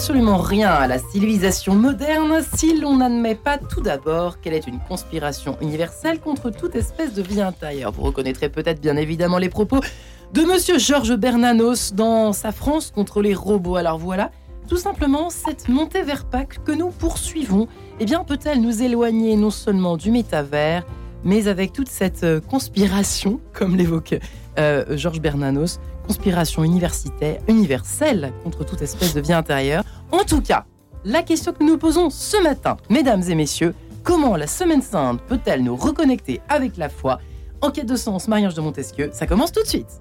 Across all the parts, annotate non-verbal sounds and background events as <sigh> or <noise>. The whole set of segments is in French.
absolument rien à la civilisation moderne si l'on n'admet pas tout d'abord qu'elle est une conspiration universelle contre toute espèce de vie intérieure. Vous reconnaîtrez peut-être bien évidemment les propos de monsieur Georges Bernanos dans sa France contre les robots. Alors voilà, tout simplement, cette montée vers Pâques que nous poursuivons, eh bien, peut-elle nous éloigner non seulement du métavers, mais avec toute cette euh, conspiration, comme l'évoque euh, Georges Bernanos, conspiration universitaire, universelle contre toute espèce de vie intérieure. En tout cas, la question que nous posons ce matin, mesdames et messieurs, comment la Semaine Sainte peut-elle nous reconnecter avec la foi? Enquête de sens, mariage de Montesquieu, ça commence tout de suite.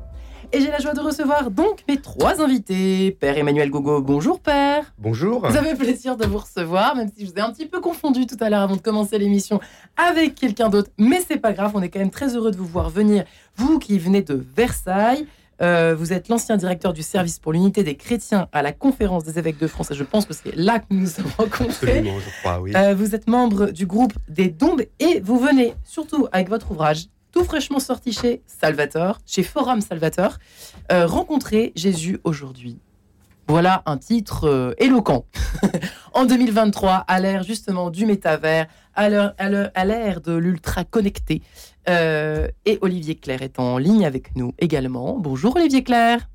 Et j'ai la joie de recevoir donc mes trois invités. Père Emmanuel Gogo, bonjour Père. Bonjour. Vous avez plaisir de vous recevoir, même si je vous ai un petit peu confondu tout à l'heure avant de commencer l'émission avec quelqu'un d'autre. Mais c'est pas grave, on est quand même très heureux de vous voir venir. Vous qui venez de Versailles, euh, vous êtes l'ancien directeur du service pour l'unité des chrétiens à la conférence des évêques de France et je pense que c'est là que nous nous sommes rencontrés. Absolument, je crois, oui. Euh, vous êtes membre du groupe des Dombes et vous venez surtout avec votre ouvrage tout fraîchement sorti chez Salvator, chez Forum Salvator, euh, rencontrer Jésus aujourd'hui. Voilà un titre éloquent. <laughs> en 2023, à l'ère justement du métavers, à l'ère- de l'ultra connecté. Euh, et Olivier Claire est en ligne avec nous également. Bonjour Olivier Claire.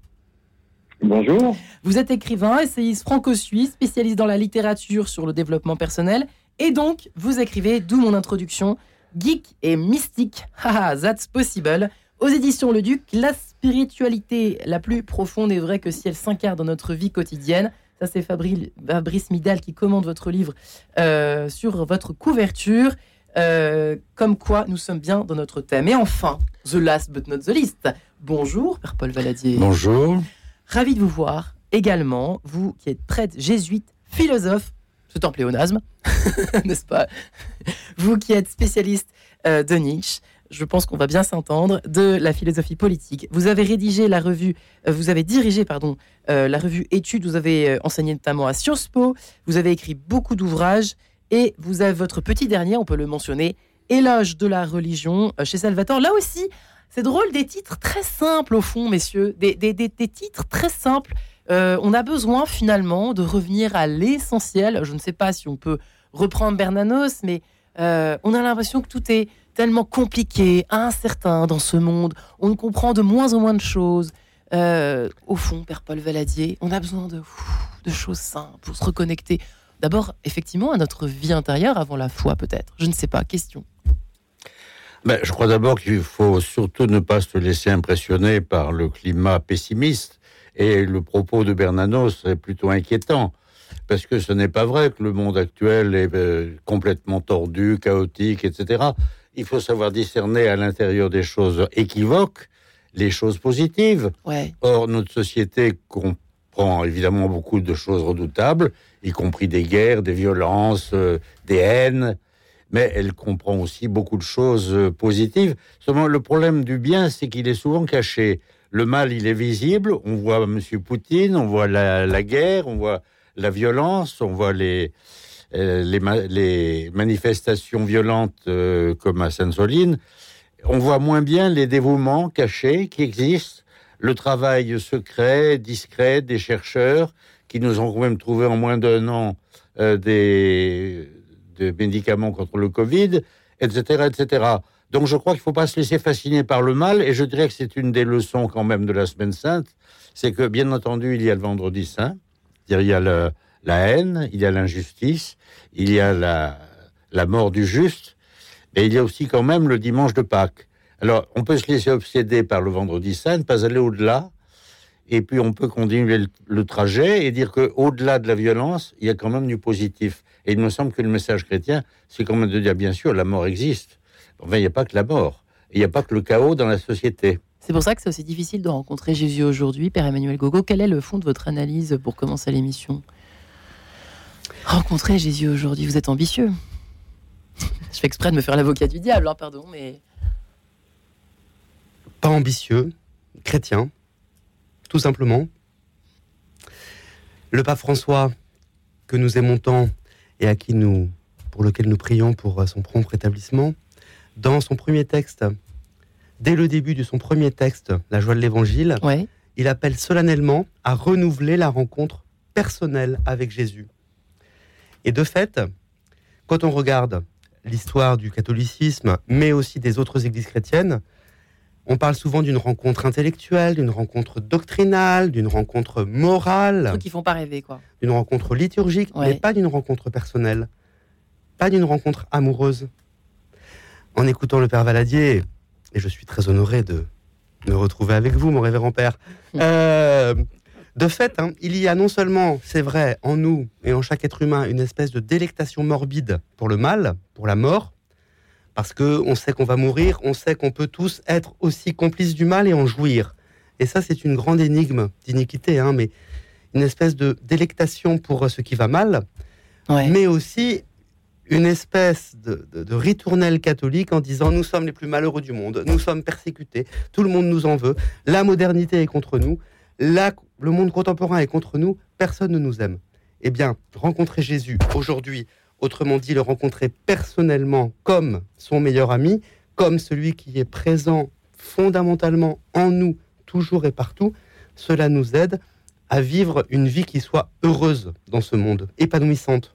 Bonjour. Vous êtes écrivain, essayiste franco-suisse, spécialiste dans la littérature sur le développement personnel. Et donc, vous écrivez, d'où mon introduction, Geek et mystique, <laughs> haha, that's possible. Aux éditions Le Duc, la spiritualité la plus profonde est vraie que si elle s'incarne dans notre vie quotidienne. Ça, c'est Fabri- Fabrice Midal qui commande votre livre euh, sur votre couverture. Euh, comme quoi, nous sommes bien dans notre thème. Et enfin, the last but not the least. Bonjour, Père Paul Valadier. Bonjour. Ravi de vous voir également, vous qui êtes prêtre jésuite, philosophe, c'est un pléonasme, <laughs> n'est-ce pas? Vous qui êtes spécialiste euh, de Nietzsche, je pense qu'on va bien s'entendre, de la philosophie politique. Vous avez rédigé la revue, euh, vous avez dirigé, pardon, euh, la revue Études, vous avez euh, enseigné notamment à Sciences Po, vous avez écrit beaucoup d'ouvrages, et vous avez votre petit dernier, on peut le mentionner, Éloge de la religion chez Salvatore. Là aussi, c'est drôle, des titres très simples au fond, messieurs, des, des- des- des titres très simples. On a besoin finalement de revenir à l'essentiel. Je ne sais pas si on peut reprendre Bernanos, mais on a l'impression que tout est tellement compliqué, incertain dans ce monde. On comprend de moins en moins de choses. Euh, au fond, Père Paul Valadier, on a besoin de, de choses simples pour se reconnecter. D'abord, effectivement, à notre vie intérieure avant la foi, peut-être. Je ne sais pas. Question. Ben, je crois d'abord qu'il faut surtout ne pas se laisser impressionner par le climat pessimiste. Et le propos de Bernanos est plutôt inquiétant. Parce que ce n'est pas vrai que le monde actuel est euh, complètement tordu, chaotique, etc. Il faut savoir discerner à l'intérieur des choses équivoques les choses positives. Ouais. Or, notre société comprend évidemment beaucoup de choses redoutables, y compris des guerres, des violences, euh, des haines, mais elle comprend aussi beaucoup de choses euh, positives. Seulement, le problème du bien, c'est qu'il est souvent caché. Le mal, il est visible. On voit M. Poutine, on voit la, la guerre, on voit la violence, on voit les, les, ma- les manifestations violentes euh, comme à Sainte-Soline. On voit moins bien les dévouements cachés qui existent, le travail secret, discret des chercheurs qui nous ont quand même trouvé en moins d'un an euh, des, médicaments contre le Covid, etc., etc. Donc je crois qu'il ne faut pas se laisser fasciner par le mal, et je dirais que c'est une des leçons quand même de la Semaine Sainte, c'est que bien entendu il y a le Vendredi Saint, il y a le- la haine, il y a l'injustice, il y a la, la mort du juste, et il y a aussi quand même le dimanche de Pâques. Alors, on peut se laisser obséder par le vendredi saint, ne pas aller au-delà, et puis on peut continuer le, le trajet et dire que au-delà de la violence, il y a quand même du positif. Et il me semble que le message chrétien, c'est quand même de dire, bien sûr, la mort existe. Enfin, il n'y a pas que la mort. Il n'y a pas que le chaos dans la société. C'est pour ça que c'est aussi difficile de rencontrer Jésus aujourd'hui, Père Emmanuel Gogo. Quel est le fond de votre analyse pour commencer l'émission? Rencontrer Jésus aujourd'hui, vous êtes ambitieux. Je fais exprès de me faire l'avocat du diable, hein, pardon, mais pas ambitieux, chrétien, tout simplement. Le pape François, que nous aimons tant et à qui nous, pour lequel nous prions pour son prompt rétablissement, dans son premier texte, dès le début de son premier texte, La joie de l'Évangile, ouais, il appelle solennellement à renouveler la rencontre personnelle avec Jésus. Et de fait, quand on regarde l'histoire du catholicisme, mais aussi des autres églises chrétiennes, on parle souvent d'une rencontre intellectuelle, d'une rencontre doctrinale, d'une rencontre morale. Trucs qui font pas rêver, quoi. D'une rencontre liturgique, mais pas d'une rencontre personnelle. Pas d'une rencontre amoureuse. En écoutant le Père Valadier, et je suis très honoré de me retrouver avec vous, mon révérend Père, euh, de fait, hein, il y a non seulement, c'est vrai, en nous et en chaque être humain, une espèce de délectation morbide pour le mal, pour la mort, parce que on sait qu'on va mourir, on sait qu'on peut tous être aussi complices du mal et en jouir. Et ça, c'est une grande énigme d'iniquité, hein, mais une espèce de délectation pour ce qui va mal, mais aussi une espèce de, de, ritournelle catholique en disant nous sommes les plus malheureux du monde, nous sommes persécutés, tout le monde nous en veut, la modernité est contre nous, la, le monde contemporain est contre nous, personne ne nous aime. Eh bien, rencontrer Jésus aujourd'hui, autrement dit, le rencontrer personnellement comme son meilleur ami, comme celui qui est présent fondamentalement en nous, toujours et partout, cela nous aide à vivre une vie qui soit heureuse dans ce monde, épanouissante.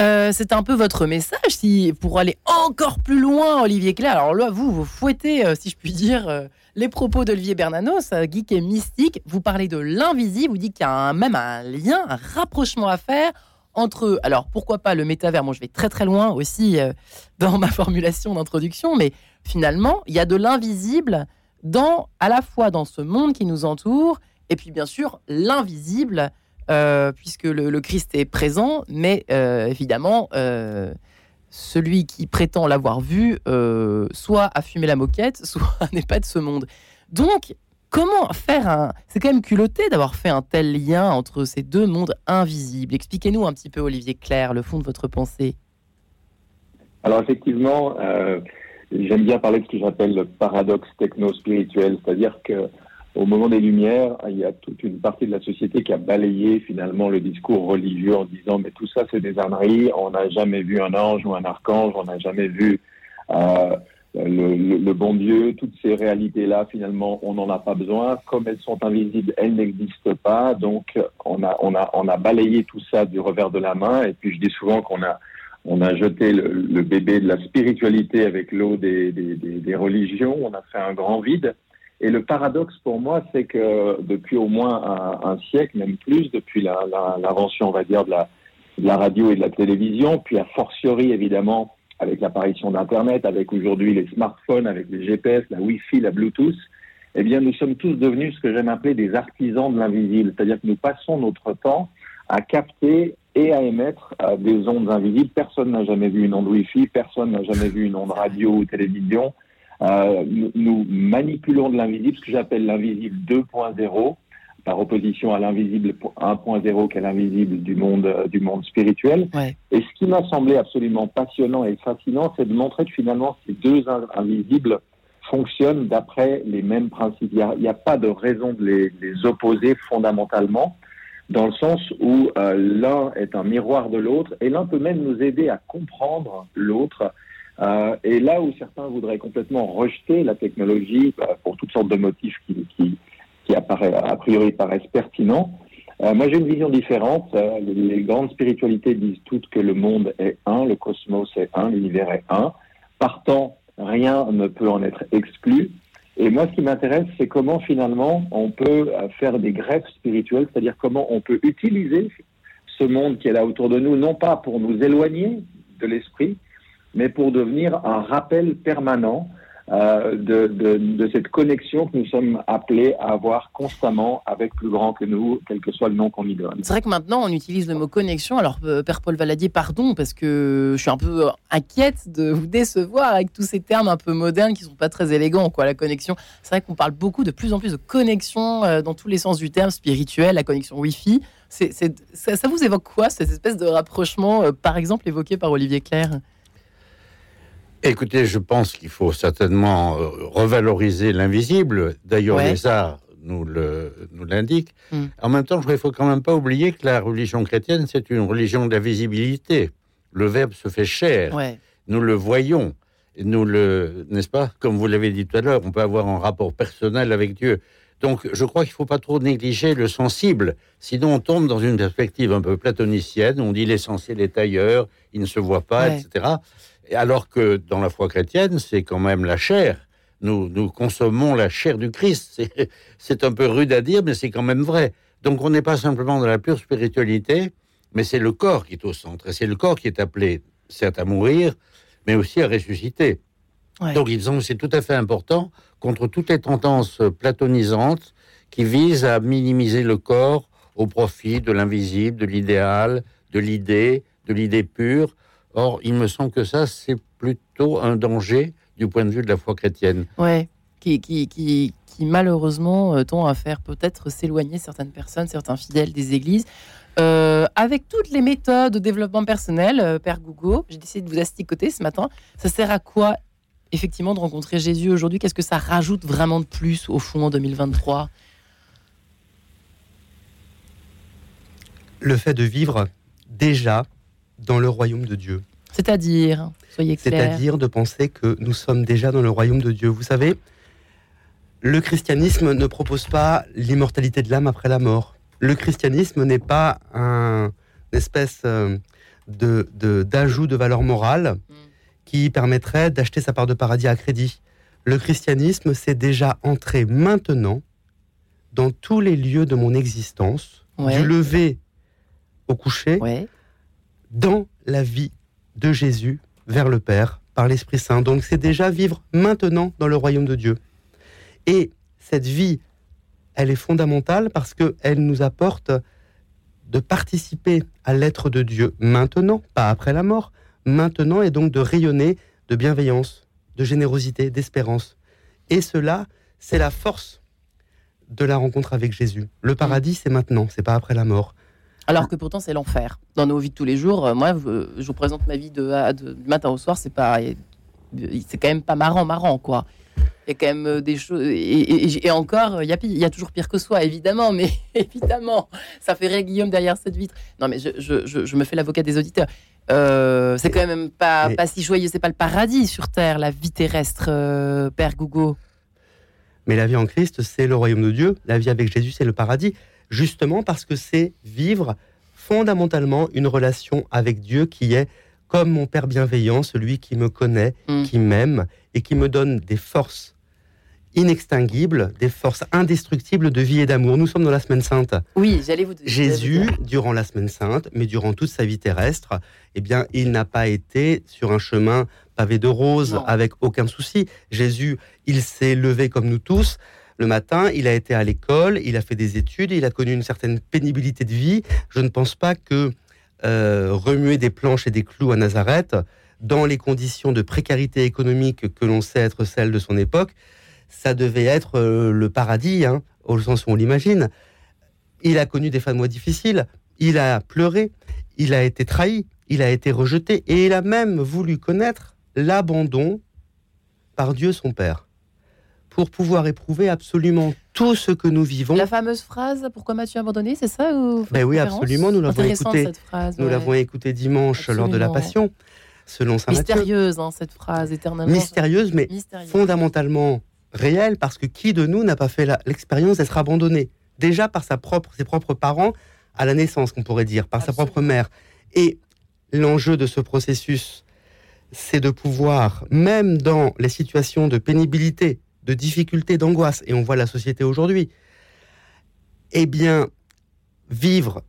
Euh, c'est un peu votre message si, pour aller encore plus loin, Olivier Claire. Alors là, vous, vous fouettez, euh, si je puis dire, euh, les propos d'Olivier Bernanos, geek et mystique. Vous parlez de l'invisible, vous dites qu'il y a même un lien, un rapprochement à faire entre, alors pourquoi pas le métavers, moi je vais très très loin aussi dans ma formulation d'introduction, mais finalement, il y a de l'invisible à la fois dans ce monde qui nous entoure, et puis bien sûr l'invisible euh, puisque le, Christ est présent, mais euh, évidemment, euh, celui qui prétend l'avoir vu, soit a fumé la moquette, <laughs> soit <laughs> n'est pas de ce monde. Donc, comment faire un... C'est quand même culotté d'avoir fait un tel lien entre ces deux mondes invisibles. Expliquez-nous un petit peu, Olivier Claire, le fond de votre pensée. Alors effectivement, j'aime bien parler de ce que j'appelle le paradoxe techno-spirituel, c'est-à-dire que au moment des Lumières, il y a toute une partie de la société qui a balayé finalement le discours religieux en disant mais tout ça c'est des âneries, on n'a jamais vu un ange ou un archange, on n'a jamais vu euh, le, le, bon Dieu, toutes ces réalités-là finalement on n'en a pas besoin, comme elles sont invisibles, elles n'existent pas, donc on a, on, a, on a balayé tout ça du revers de la main. Et puis je dis souvent qu'on a on a jeté le, le, bébé de la spiritualité avec l'eau des, des, des religions, on a fait un grand vide. Et le paradoxe pour moi, c'est que depuis au moins un, siècle, même plus, depuis l'invention, on va dire, de la, radio et de la télévision, puis a fortiori, évidemment, avec l'apparition d'Internet, avec aujourd'hui les smartphones, avec les GPS, la Wi-Fi, la Bluetooth, eh bien, nous sommes tous devenus ce que j'aime appeler des artisans de l'invisible. C'est-à-dire que nous passons notre temps à capter et à émettre euh, des ondes invisibles. Personne n'a jamais vu une onde Wi-Fi, personne n'a jamais vu une onde radio ou télévision. Euh, nous, manipulons de l'invisible, ce que j'appelle l'invisible 2.0, par opposition à l'invisible 1.0 qui est l'invisible du monde, euh, du monde spirituel. Et ce qui m'a semblé absolument passionnant et fascinant, c'est de montrer que finalement ces deux invisibles fonctionnent d'après les mêmes principes. Il n'y a, pas de raison de les, opposer fondamentalement, dans le sens où euh, l'un est un miroir de l'autre et l'un peut même nous aider à comprendre l'autre euh, et là où certains voudraient complètement rejeter la technologie bah, pour toutes sortes de motifs qui, qui, qui a priori paraissent pertinents, euh, moi j'ai une vision différente. Euh, les grandes spiritualités disent toutes que le monde est un, le cosmos est un, l'univers est un. Partant, rien ne peut en être exclu. Et moi, ce qui m'intéresse, c'est comment finalement on peut faire des greffes spirituelles, c'est-à-dire comment on peut utiliser ce monde qui est là autour de nous, non pas pour nous éloigner de l'esprit, mais pour devenir un rappel permanent euh, de, cette connexion que nous sommes appelés à avoir constamment avec plus grand que nous, quel que soit le nom qu'on y donne. C'est vrai que maintenant on utilise le mot connexion. Alors, euh, Père Paul Valadier, pardon, parce que je suis un peu inquiète de vous décevoir avec tous ces termes un peu modernes qui sont pas très élégants. La connexion, c'est vrai qu'on parle beaucoup de plus en plus de connexion euh, dans tous les sens du terme, spirituel, la connexion Wi-Fi. Ça, vous évoque quoi, cette espèce de rapprochement, par exemple, évoqué par Olivier Claire Écoutez, je pense qu'il faut certainement euh, revaloriser l'invisible. D'ailleurs, les arts nous l'indiquent. Hmm. En même temps, il ne faut quand même pas oublier que la religion chrétienne, c'est une religion de la visibilité. Le Verbe se fait chair. Nous le voyons. Nous le, n'est-ce pas? Comme vous l'avez dit tout à l'heure, on peut avoir un rapport personnel avec Dieu. Donc, je crois qu'il ne faut pas trop négliger le sensible. Sinon, on tombe dans une perspective un peu platonicienne. On dit l'essentiel est ailleurs, il ne se voit pas, etc. Alors que dans la foi chrétienne, c'est quand même la chair. Nous, nous consommons la chair du Christ. <laughs> C'est un peu rude à dire, mais c'est quand même vrai. Donc, on n'est pas simplement dans la pure spiritualité, mais c'est le corps qui est au centre. Et c'est le corps qui est appelé, certes, à mourir, mais aussi à ressusciter. Donc, ils ont, c'est tout à fait important contre toutes les tendances platonisantes qui visent à minimiser le corps au profit de l'invisible, de l'idéal, de l'idée, de l'idée pure. Or, il me semble que ça, c'est plutôt un danger du point de vue de la foi chrétienne. Ouais, qui, qui, qui, qui malheureusement euh, tend à faire peut-être s'éloigner certaines personnes, certains fidèles des églises. Euh, avec toutes les méthodes de développement personnel, euh, Père Gougo, j'ai décidé de vous asticoter ce matin. Ça sert à quoi effectivement de rencontrer Jésus aujourd'hui? Qu'est-ce que ça rajoute vraiment de plus au fond en 2023 Le fait de vivre déjà dans le royaume de Dieu. C'est-à-dire, soyez clair. C'est-à-dire de penser que nous sommes déjà dans le royaume de Dieu. Vous savez, le christianisme ne propose pas l'immortalité de l'âme après la mort. Le christianisme n'est pas un espèce euh, de d'ajout de, valeur morale. Mm qui permettrait d'acheter sa part de paradis à crédit. Le christianisme, c'est déjà entré maintenant dans tous les lieux de mon existence, du lever au coucher, dans la vie de Jésus vers le Père par l'Esprit Saint. Donc c'est déjà vivre maintenant dans le royaume de Dieu. Et cette vie, elle est fondamentale parce qu'elle nous apporte de participer à l'être de Dieu maintenant, pas après la mort, maintenant et donc de rayonner de bienveillance, de générosité, d'espérance. Et cela, c'est la force de la rencontre avec Jésus. Le paradis, c'est maintenant, c'est pas après la mort. Alors que pourtant, c'est l'enfer. Dans nos vies de tous les jours, euh, moi, je vous présente ma vie de, du matin au soir, c'est pas, c'est quand même pas marrant, marrant, quoi. Il y a quand même euh, des choses. Et, encore, il y, a, il y, a, toujours pire que soi, évidemment, mais <laughs> évidemment, ça fait rire Guillaume derrière cette vitre. Non, mais je, je, je me fais l'avocat des auditeurs. Euh, c'est quand même pas, pas si joyeux, c'est pas le paradis sur Terre, la vie terrestre, euh, Père Gougo. Mais la vie en Christ, c'est le royaume de Dieu. La vie avec Jésus, c'est le paradis. Justement parce que c'est vivre fondamentalement une relation avec Dieu qui est comme mon Père bienveillant, celui qui me connaît, mm. qui m'aime et qui me donne des forces inextinguibles, des forces indestructibles de vie et d'amour. Nous sommes dans la semaine sainte. Oui, j'allais vous Jésus, durant la semaine sainte, mais durant toute sa vie terrestre, eh bien, il n'a pas été sur un chemin pavé de roses avec aucun souci. Jésus, il s'est levé comme nous tous. Le matin, il a été à l'école, il a fait des études, il a connu une certaine pénibilité de vie. Je ne pense pas que euh, remuer des planches et des clous à Nazareth, dans les conditions de précarité économique que l'on sait être celles de son époque, ça devait être euh, le paradis, hein, au sens où on l'imagine. Il a connu des fins de mois difficiles, il a pleuré, il a été trahi, il a été rejeté, et il a même voulu connaître l'abandon par Dieu son Père, pour pouvoir éprouver absolument tout ce que nous vivons. La fameuse phrase Pourquoi m'as-tu abandonné C'est ça ou ben Oui, absolument. Nous l'avons écouté. nous l'avons écouté dimanche lors de la Passion, selon saint Mystérieuse, hein, cette phrase, éternellement. Mystérieuse, mais fondamentalement réel parce que qui de nous n'a pas fait l'expérience d'être abandonné? Déjà par sa propre, ses propres parents à la naissance, qu'on pourrait dire, par sa propre mère. Et l'enjeu de ce processus, c'est de pouvoir, même dans les situations de pénibilité, de difficulté, d'angoisse, et on voit la société aujourd'hui, eh bien, vivre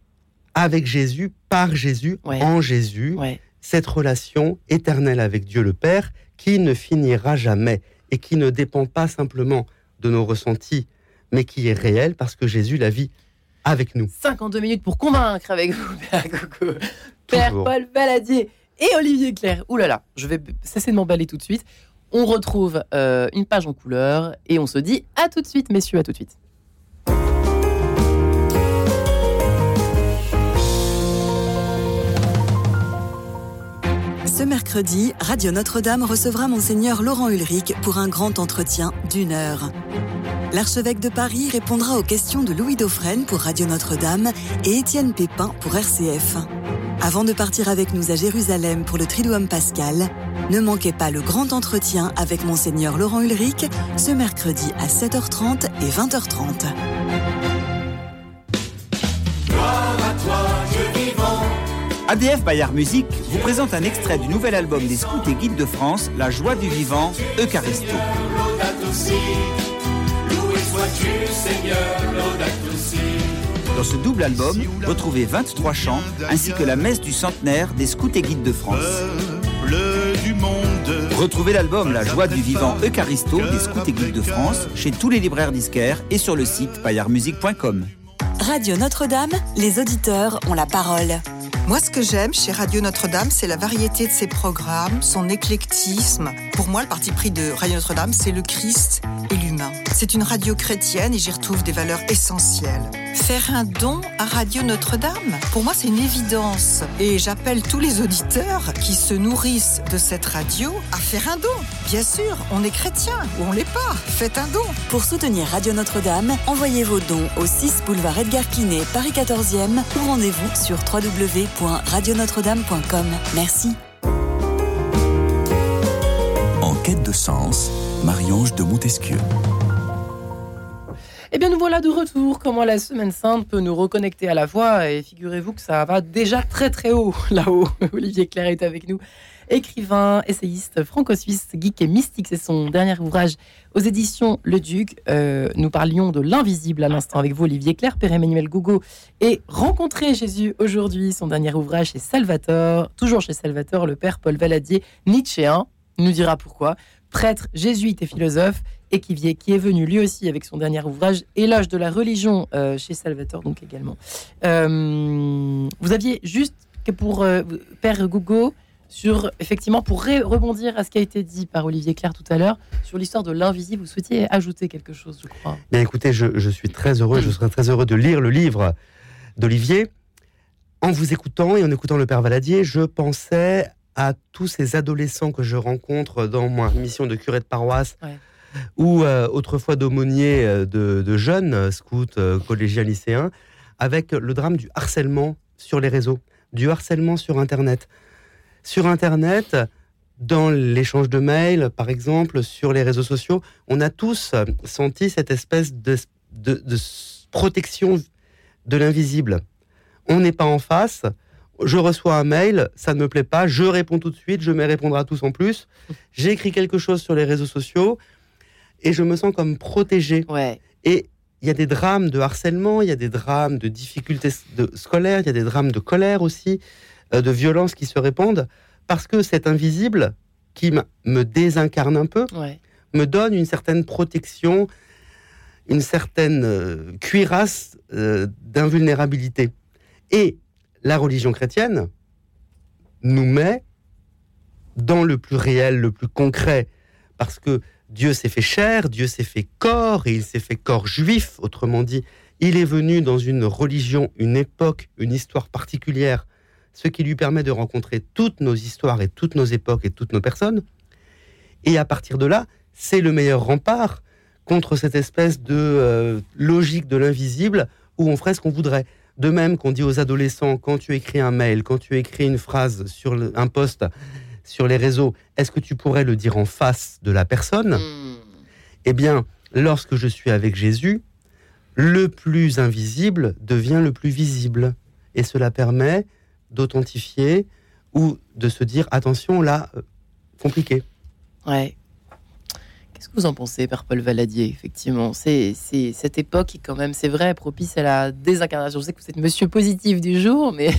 avec Jésus, par Jésus, en Jésus, cette relation éternelle avec Dieu le Père qui ne finira jamais et qui ne dépend pas simplement de nos ressentis, mais qui est réel parce que Jésus la vit avec nous. 52 minutes pour convaincre avec vous, <laughs> Père Coco, Père Paul Baladier et Olivier Claire. Ouh là là, je vais cesser de m'emballer tout de suite. On retrouve euh, une page en couleur et on se dit à tout de suite, messieurs, à tout de suite. Ce mercredi, Radio Notre-Dame recevra Monseigneur Laurent Ulrich pour un grand entretien d'une heure. L'archevêque de Paris répondra aux questions de Louis Dauphren pour Radio Notre-Dame et Étienne Pépin pour RCF. Avant de partir avec nous à Jérusalem pour le Triduum Pascal, ne manquez pas le grand entretien avec Monseigneur Laurent Ulrich ce mercredi à 7h30 et 20h30. ADF Bayard Musique vous présente un extrait du nouvel album des scouts et guides de France, La joie du vivant, Eucharisto. Dans ce double album, retrouvez 23 chants ainsi que la messe du centenaire des scouts et guides de France. Retrouvez l'album La joie du vivant Eucharisto des scouts et guides de France chez tous les libraires disquaires et sur le site bayardmusique.com. Radio Notre-Dame, les auditeurs ont la parole. Moi, ce que j'aime chez Radio Notre-Dame, c'est la variété de ses programmes, son éclectisme. Pour moi, le parti pris de Radio Notre-Dame, c'est le Christ et l'humain. C'est une radio chrétienne et j'y retrouve des valeurs essentielles. Faire un don à Radio Notre-Dame, pour moi, c'est une évidence. Et j'appelle tous les auditeurs qui se nourrissent de cette radio à faire un don. Bien sûr, on est chrétien ou on l'est pas. Faites un don. Pour soutenir Radio Notre-Dame, envoyez vos dons au 6 boulevard Edgar Quinet, Paris 14e ou rendez-vous sur www.radionotre-dame.com. Merci. En quête de sens, Marie-Ange de Montesquieu. Eh bien, nous voilà de retour. Comment la Semaine Sainte peut nous reconnecter à la voix? Et figurez-vous que ça va déjà très très haut <laughs> là-haut. <laughs> Olivier Claire est avec nous. Écrivain, essayiste franco-suisse, geek et mystique, c'est son dernier ouvrage aux éditions Le Duc. Euh, nous parlions de l'invisible à l'instant avec vous, Olivier Claire, Père Emmanuel Gougo, et Rencontrer Jésus aujourd'hui, son dernier ouvrage chez Salvatore, toujours chez Salvatore, le Père Paul Valadier, Nietzschéen, nous dira pourquoi, prêtre, jésuite et philosophe, et qui, est venu lui aussi avec son dernier ouvrage, Éloge de la religion, euh, chez Salvatore, donc également. Euh, vous aviez juste que pour euh, Père Gougo, sur effectivement pour rebondir à ce qui a été dit par Olivier Claire tout à l'heure sur l'histoire de l'invisible, vous souhaitiez ajouter quelque chose, je crois. Bien écoutez, je, je suis très heureux, je serais très heureux de lire le livre d'Olivier. En vous écoutant et en écoutant le Père Valadier, je pensais à tous ces adolescents que je rencontre dans ma mission de curé de paroisse. Ouais ou euh, autrefois d'aumônier euh, de, jeunes euh, scouts, collégiens, lycéens, avec le drame du harcèlement sur les réseaux, du harcèlement sur Internet. Sur Internet, dans l'échange de mails, par exemple, sur les réseaux sociaux, on a tous senti cette espèce de, protection de l'invisible. On n'est pas en face, je reçois un mail, ça ne me plaît pas, je réponds tout de suite, je mets répondre à tous en plus. J'ai écrit quelque chose sur les réseaux sociaux, et je me sens comme protégé. Et il y a des drames de harcèlement, il y a des drames de difficultés de scolaires, il y a des drames de colère aussi, euh, de violence qui se répandent, parce que cet invisible qui me désincarne un peu, me donne une certaine protection, une certaine euh, cuirasse euh, d'invulnérabilité. Et la religion chrétienne nous met dans le plus réel, le plus concret, parce que Dieu s'est fait chair, Dieu s'est fait corps, et il s'est fait corps juif, autrement dit, il est venu dans une religion, une époque, une histoire particulière, ce qui lui permet de rencontrer toutes nos histoires et toutes nos époques et toutes nos personnes. Et à partir de là, c'est le meilleur rempart contre cette espèce de euh, logique de l'invisible où on ferait ce qu'on voudrait. De même qu'on dit aux adolescents, quand tu écris un mail, quand tu écris une phrase sur un poste, sur les réseaux, est-ce que tu pourrais le dire en face de la personne? Hmm. Eh bien, lorsque je suis avec Jésus, le plus invisible devient le plus visible. Et cela permet d'authentifier ou de se dire attention là, euh, compliqué. Ouais. Qu'est-ce que vous en pensez, Père Paul Valadier Effectivement, c'est cette époque qui, quand même, c'est vrai, propice à la désincarnation. Je sais que vous êtes monsieur positif du jour, mais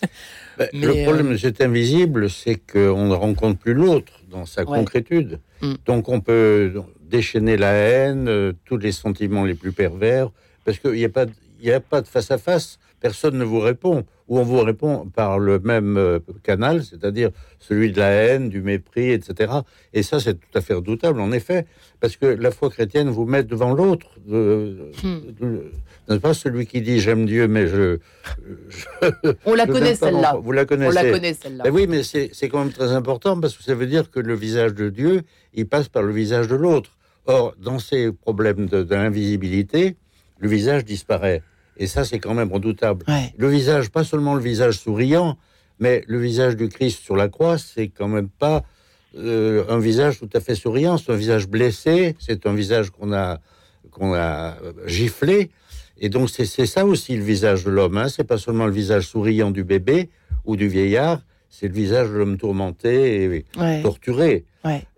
<laughs> Ben, le problème de cet invisible, c'est qu'on ne rencontre plus l'autre dans sa concrétude. Mm. Donc on peut déchaîner la haine, euh, tous les sentiments les plus pervers, parce qu'il n'y a, pas, a pas de face à face. Personne ne vous répond, ou on vous répond par le même euh, canal, c'est-à-dire celui de la haine, du mépris, etc. Et ça, c'est tout à fait redoutable, en effet, parce que la foi chrétienne vous met devant l'autre. Hmm n'est pas celui qui dit j'aime Dieu, mais je. on la connaît celle-là. Vous la connaissez. On la connaît celle-là. Ben oui, mais c'est quand même très important parce que ça veut dire que le visage de Dieu, il passe par le visage de l'autre. Or, dans ces problèmes de, l'invisibilité, le visage disparaît. Et ça, c'est quand même redoutable. Le visage, pas seulement le visage souriant, Mais le visage du Christ sur la croix, c'est quand même pas euh, un visage tout à fait souriant. C'est un visage blessé. C'est un visage qu'on a qu'on a giflé. Et donc c'est ça aussi le visage de l'homme. Hein. C'est pas seulement le visage souriant du bébé ou du vieillard. C'est le visage de l'homme tourmenté et torturé.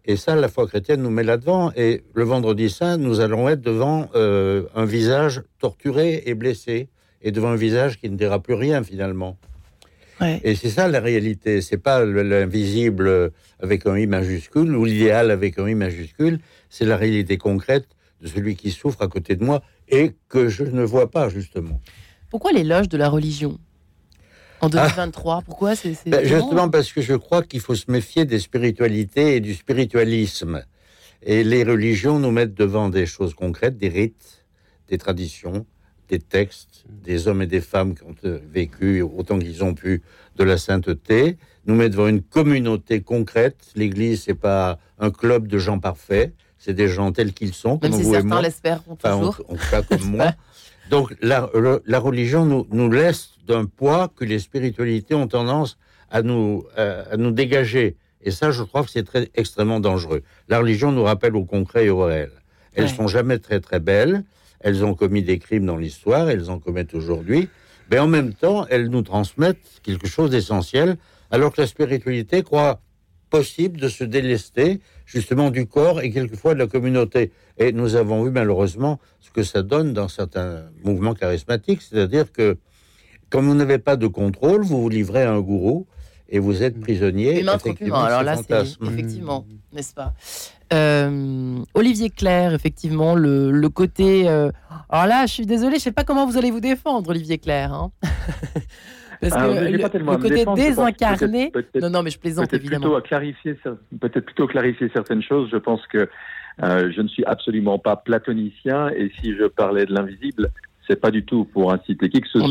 Et ça, la foi chrétienne nous met là-devant. Et le vendredi saint, nous allons être devant euh, un visage torturé et blessé, et devant un visage qui ne dira plus rien finalement. Et c'est ça la réalité. C'est pas l'invisible avec un i majuscule ou l'idéal avec un i majuscule. C'est la réalité concrète de celui qui souffre à côté de moi et que je ne vois pas justement. Pourquoi l'éloge de la religion? En 2023, ah. pourquoi c'est ben, Justement parce que je crois qu'il faut se méfier des spiritualités et du spiritualisme. Et les religions nous mettent devant des choses concrètes, des rites, des traditions, des textes, des hommes et des femmes qui ont vécu autant qu'ils ont pu de la sainteté, nous mettent devant une communauté concrète. L'Église, c'est pas un club de gens parfaits, c'est des gens tels qu'ils sont, Même comme si vous certains l'espèrent toujours. En, cas comme <laughs> moi. Donc la, la religion nous, nous laisse d'un poids que les spiritualités ont tendance à nous, à nous dégager. Et ça, je crois que c'est très extrêmement dangereux. La religion nous rappelle au concret et au réel. Elles ne sont jamais très très belles. Elles ont commis des crimes dans l'histoire. Elles en commettent aujourd'hui. Mais en même temps, elles nous transmettent quelque chose d'essentiel. Alors que la spiritualité croit possible de se délester justement du corps et quelquefois de la communauté. Et nous avons vu malheureusement ce que ça donne dans certains mouvements charismatiques, c'est-à-dire que comme vous n'avez pas de contrôle, vous vous livrez à un gourou et vous êtes prisonnier. Effectivement, alors là, c'est effectivement, n'est-ce pas? Euh, Olivier Claire, effectivement, le, côté. Euh, alors là, je suis désolé, je ne sais pas comment vous allez vous défendre, Olivier Claire. Hein. <laughs> Parce que le, côté désincarné. non, non, mais je plaisante évidemment. Plutôt à clarifier, peut-être plutôt clarifier certaines choses. Je pense que euh, je ne suis absolument pas platonicien et si je parlais de l'invisible, c'est pas du tout pour inciter qui que ce soit.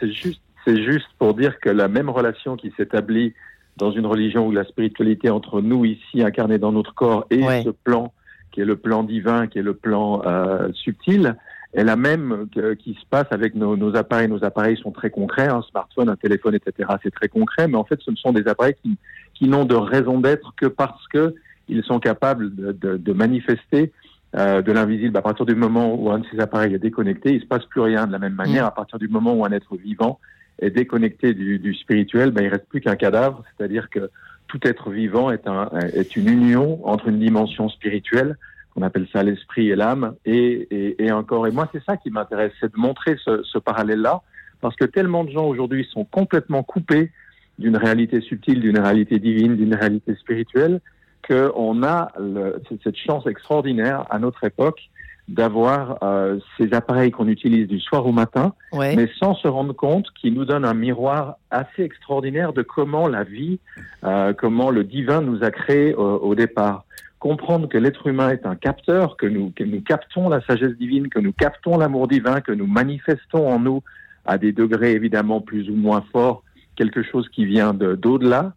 C'est juste, c'est juste pour dire que la même relation qui s'établit dans une religion où la spiritualité entre nous ici incarnée dans notre corps et ce plan qui est le plan divin, qui est le plan euh, subtil, est la même qui se passe avec nos, nos, appareils. Nos appareils sont très concrets, un smartphone, un téléphone, etc. C'est très concret, mais en fait, ce ne sont des appareils qui, qui n'ont de raison d'être que parce que ils sont capables de, de, de manifester euh, de l'invisible. À partir du moment où un de ces appareils est déconnecté, il se passe plus rien. De la même manière, mm. à partir du moment où un être vivant est déconnecté du, du spirituel, ben, il reste plus qu'un cadavre. C'est-à-dire que tout être vivant est, un, est une union entre une dimension spirituelle, on appelle ça l'esprit et l'âme, et, et, et, encore. Et moi, c'est ça qui m'intéresse, c'est de montrer ce, ce parallèle-là, parce que tellement de gens aujourd'hui sont complètement coupés d'une réalité subtile, d'une réalité divine, d'une réalité spirituelle, qu'on a le, cette chance extraordinaire à notre époque d'avoir euh, ces appareils qu'on utilise du soir au matin, mais sans se rendre compte qu'ils nous donnent un miroir assez extraordinaire de comment la vie, euh, comment le divin nous a créés au départ. Comprendre que l'être humain est un capteur, que nous, que nous captons la sagesse divine, que nous captons l'amour divin, que nous manifestons en nous à des degrés évidemment plus ou moins forts quelque chose qui vient d'au-delà,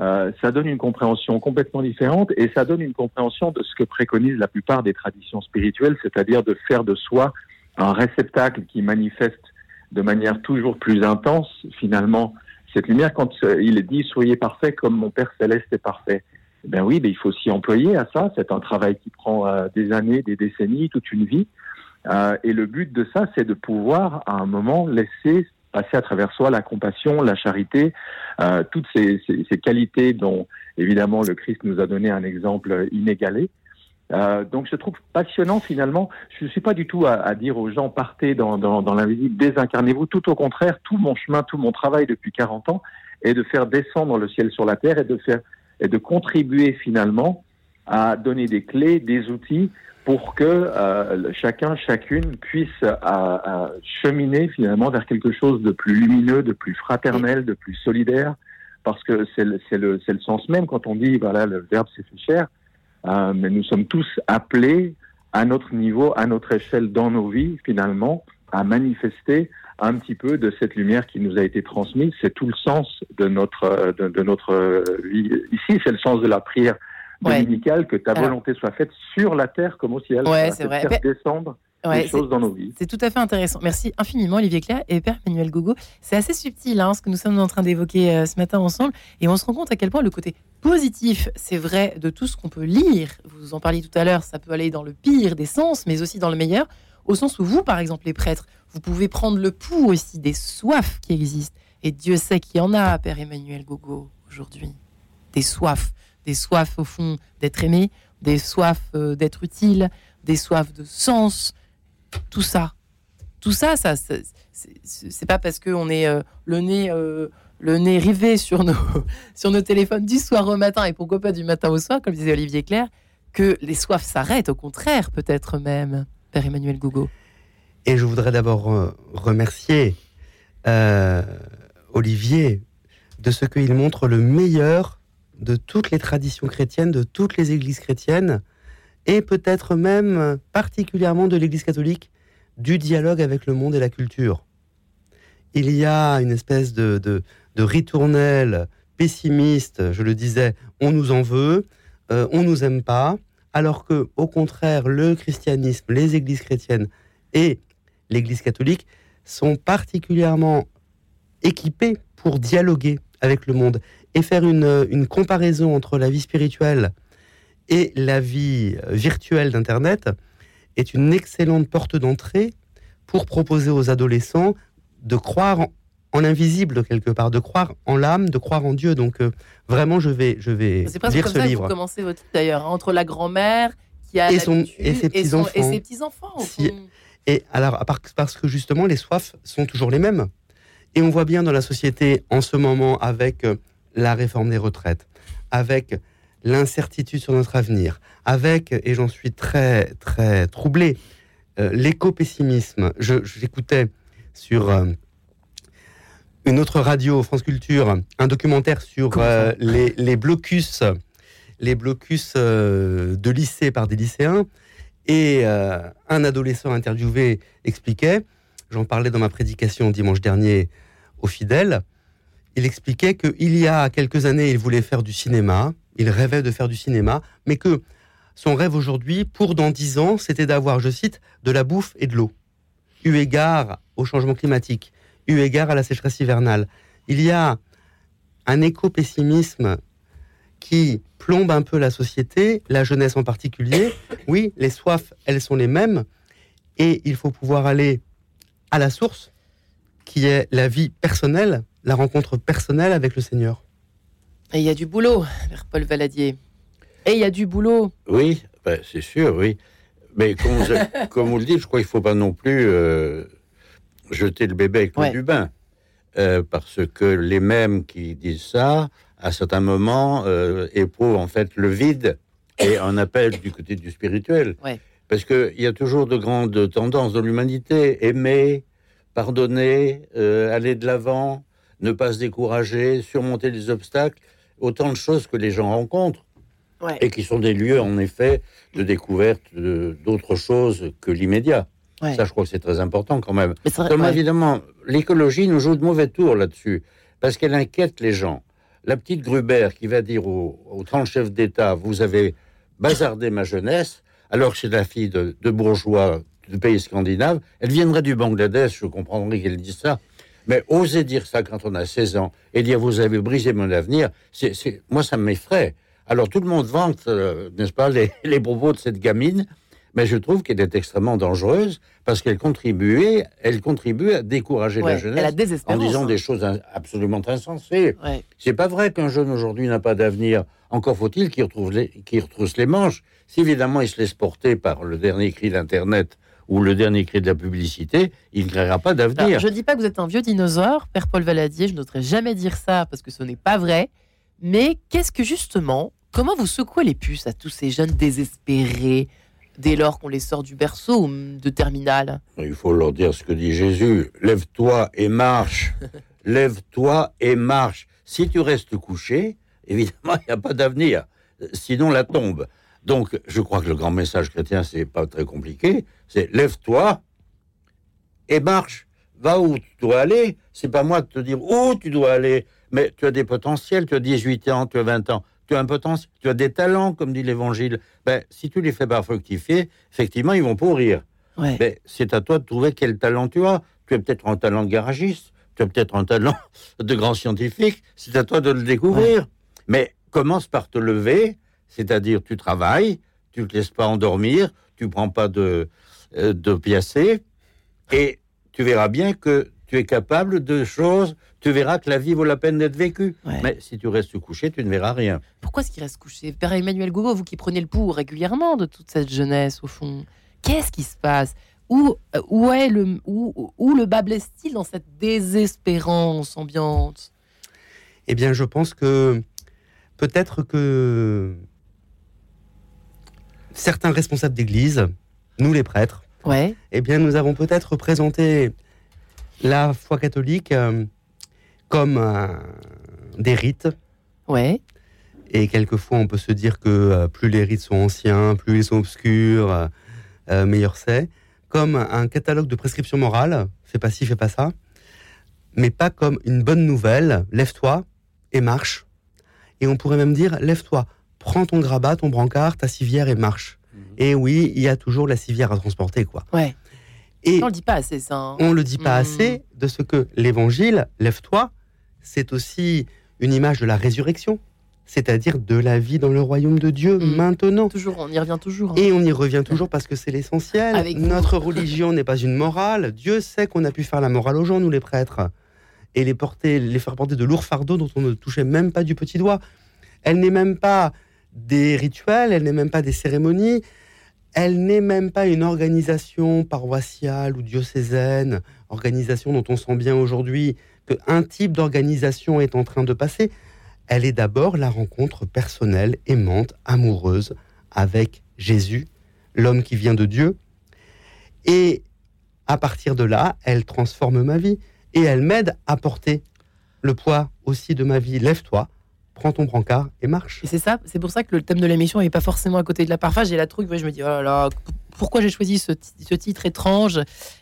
euh, ça donne une compréhension complètement différente et ça donne une compréhension de ce que préconisent la plupart des traditions spirituelles, c'est-à-dire de faire de soi un réceptacle qui manifeste de manière toujours plus intense finalement cette lumière quand euh, il est dit soyez parfait comme mon Père céleste est parfait. Ben oui, mais il faut s'y employer à ça. C'est un travail qui prend euh, des années, des décennies, toute une vie. Euh, et le but de ça, c'est de pouvoir à un moment laisser passer à travers soi la compassion, la charité, euh, toutes ces, ces, qualités dont évidemment le Christ nous a donné un exemple inégalé. Euh, donc je trouve passionnant finalement. Je ne suis pas du tout à, à dire aux gens partez dans, dans, dans l'invisible, désincarnez-vous. Tout au contraire, tout mon chemin, tout mon travail depuis 40 ans est de faire descendre le ciel sur la terre et de faire et de contribuer finalement à donner des clés, des outils pour que euh, chacun, chacune puisse euh, cheminer finalement vers quelque chose de plus lumineux, de plus fraternel, de plus solidaire, parce que c'est le, le, le, sens même quand on dit, voilà, le verbe s'est fait cher, euh, mais nous sommes tous appelés à notre niveau, à notre échelle dans nos vies, finalement, à manifester un petit peu de cette lumière qui nous a été transmise. C'est tout le sens de notre, de, de notre vie. Ici, c'est le sens de la prière ouais. que ta volonté soit faite sur la terre comme au ciel. Ouais, c'est vrai. Faire descendre des choses dans nos vies. C'est tout à fait intéressant. Merci infiniment, Olivier Claire et Père Manuel Gogo. C'est assez subtil hein, ce que nous sommes en train d'évoquer euh, ce matin ensemble. Et on se rend compte à quel point le côté positif, c'est vrai, de tout ce qu'on peut lire. Vous en parliez tout à l'heure, ça peut aller dans le pire des sens, mais aussi dans le meilleur. Au sens où vous, par exemple, les prêtres, vous pouvez prendre le pouls aussi des soifs qui existent. Et Dieu sait qu'il y en a, Père Emmanuel Gogo, aujourd'hui. Des soifs. Des soifs, au fond, d'être aimé, des soifs euh, d'être utile, des soifs de sens, tout ça. Tout ça, ça c'est pas parce qu'on est euh, le nez euh, le nez rivé sur nos <laughs> sur nos téléphones du soir au matin et pourquoi pas du matin au soir, comme disait Olivier Claire, que les soifs s'arrêtent. Au contraire, peut-être même, Père Emmanuel Gougo. Et je voudrais d'abord remercier Olivier de ce qu'il montre le meilleur de toutes les traditions chrétiennes, de toutes les églises chrétiennes, et peut-être même particulièrement de l'Église catholique, du dialogue avec le monde et la culture. Il y a une espèce de, de, ritournelle pessimiste, je le disais, on nous en veut, euh, on nous aime pas, alors que au contraire, le christianisme, les églises chrétiennes et l'Église catholique sont particulièrement équipés pour dialoguer avec le monde et faire une, une comparaison entre la vie spirituelle et la vie virtuelle d'Internet est une excellente porte d'entrée pour proposer aux adolescents de croire en, l'invisible quelque part, de croire en l'âme, de croire en Dieu. Donc euh, vraiment, je vais, je vais C'est presque lire comme ce ça livre. Que vous commencez votre d'ailleurs, hein, entre la grand-mère qui a Et son- et ses petits-enfants. et ses petits enfants. Si- Et alors, à part- parce que justement, les soifs sont toujours les mêmes. Et on voit bien dans la société en ce moment avec euh, la réforme des retraites, avec l'incertitude sur notre avenir, avec, et j'en suis très, très troublé, euh, l'éco-pessimisme. Je- J'écoutais sur euh, une autre radio, France Culture, un documentaire sur euh, les, les blocus, les blocus de lycée par des lycéens. Et un adolescent interviewé expliquait, j'en parlais dans ma prédication dimanche dernier aux fidèles, il expliquait qu'il y a quelques années, il voulait faire du cinéma, il rêvait de faire du cinéma, mais que son rêve aujourd'hui, pour dans dix ans, c'était d'avoir, je cite, de la bouffe et de l'eau. Eu égard au changement climatique, eu égard à la sécheresse hivernale. Il y a un éco-pessimisme qui plombe un peu la société, la jeunesse en particulier. Oui, les soifs, elles sont les mêmes, et il faut pouvoir aller à la source, qui est la vie personnelle, la rencontre personnelle avec le Seigneur. Et il y a du boulot, Père Paul Valadier. Et il y a du boulot. Oui, ben, c'est sûr, oui. Mais comme vous, <laughs> comme vous le dites, je crois qu'il ne faut pas non plus euh, jeter le bébé avec Ouais. du bain. Euh, parce que les mêmes qui disent ça, à certains moments, euh, éprouvent en fait le vide et un appel du côté du spirituel. Ouais. Parce qu'il y a toujours de grandes tendances dans l'humanité. Aimer, pardonner, euh, aller de l'avant, ne pas se décourager, surmonter les obstacles. Autant de choses que les gens rencontrent Ouais. et qui sont des lieux, en effet, de découverte d'autres choses que l'immédiat. Ouais. Ça, je crois que c'est très important quand même. Vrai- Comme ouais. évidemment, l'écologie nous joue de mauvais tours là-dessus, parce qu'elle inquiète les gens. La petite Gruber qui va dire aux, aux 30 chefs d'État, vous avez bazardé ma jeunesse, alors que c'est la fille de, de bourgeois de pays scandinaves, elle viendrait du Bangladesh, je comprendrais qu'elle dise ça. Mais oser dire ça quand on a 16 ans et dire vous avez brisé mon avenir, c'est, moi ça m'effraie. Alors tout le monde vante, euh, n'est-ce pas, les, <laughs> les propos de cette gamine, mais je trouve qu'elle est extrêmement dangereuse parce qu'elle contribuait, elle contribue à décourager Ouais, la jeunesse en disant hein. des choses absolument insensées. Ouais. C'est pas vrai qu'un jeune aujourd'hui n'a pas d'avenir. Encore faut-il qu'il retrouve les, qu'il retrousse les manches. Si évidemment il se laisse porter par le dernier cri d'Internet ou le dernier cri de la publicité, il ne créera pas d'avenir. je ne dis pas que vous êtes un vieux dinosaure, Père Paul Valadier, je n'oserais jamais dire ça parce que ce n'est pas vrai. Mais qu'est-ce que justement, comment vous secouez les puces à tous ces jeunes désespérés dès lors qu'on les sort du berceau ou de terminal Il faut leur dire ce que dit Jésus. Lève-toi et marche. <laughs> Lève-toi et marche. Si tu restes couché, évidemment, il n'y a pas d'avenir. Sinon, la tombe. Donc, je crois que le grand message chrétien, c'est pas très compliqué. C'est lève-toi et marche. Va où tu dois aller. C'est pas moi de te dire où tu dois aller. Mais tu as des potentiels. Tu as 18 ans, tu as 20 ans. Tu as un potentiel. Tu as des talents, comme dit l'évangile. Ben, si tu les fais pas fructifier, effectivement, ils vont pourrir. Mais c'est à toi de trouver quel talent tu as. Tu as peut-être un talent de garagiste, tu as peut-être un talent <laughs> de grand scientifique, c'est à toi de le découvrir. Mais commence par te lever, c'est-à-dire tu travailles, tu ne te laisses pas endormir, tu prends pas de, euh, de piacé, et tu verras bien que tu es capable de choses, tu verras que la vie vaut la peine d'être vécue. Mais si tu restes couché, tu ne verras rien. Pourquoi est-ce qu'il reste couché? Père Emmanuel Gogo, vous qui prenez le pouls régulièrement de toute cette jeunesse, au fond, qu'est-ce qui se passe? Où, euh, où, est le, où, où le bas blesse-t-il dans cette désespérance ambiante? Eh bien, je pense que peut-être que certains responsables d'église, nous les prêtres, ouais. eh bien, nous avons peut-être présenté la foi catholique euh, comme des rites. Ouais. Et quelquefois, on peut se dire que euh, plus les rites sont anciens, plus ils sont obscurs, euh, meilleur c'est. Comme un catalogue de prescriptions morales, fais pas ci, fais pas ça. Mais pas comme une bonne nouvelle, lève-toi et marche. Et on pourrait même dire, lève-toi, prends ton grabat, ton brancard, ta civière et marche. Mhm. Et oui, il y a toujours la civière à transporter, quoi. Ouais. Et on le dit pas assez, ça. Hein. On le dit pas mhm. assez de ce que l'évangile, lève-toi, c'est aussi une image de la résurrection, c'est-à-dire de la vie dans le royaume de Dieu mhm. maintenant. Toujours, on y revient toujours. Hein. Et on y revient toujours parce que c'est l'essentiel. Notre religion n'est pas une morale. Dieu sait qu'on a pu faire la morale aux gens, nous les prêtres, et les porter, les faire porter de lourds fardeaux dont on ne touchait même pas du petit doigt. Elle n'est même pas des rituels, elle n'est même pas des cérémonies, elle n'est même pas une organisation paroissiale ou diocésaine, organisation dont on sent bien aujourd'hui qu'un type d'organisation est en train de passer. Elle est d'abord la rencontre personnelle, aimante, amoureuse avec Jésus, l'homme qui vient de Dieu. Et à partir de là, elle transforme ma vie et elle m'aide à porter le poids aussi de ma vie. Lève-toi, prends ton brancard et marche. Et c'est ça, c'est pour ça que le thème de l'émission n'est pas forcément à côté de la parfum. J'ai la truc, je me dis, oh là là, pourquoi j'ai choisi ce, titre étrange?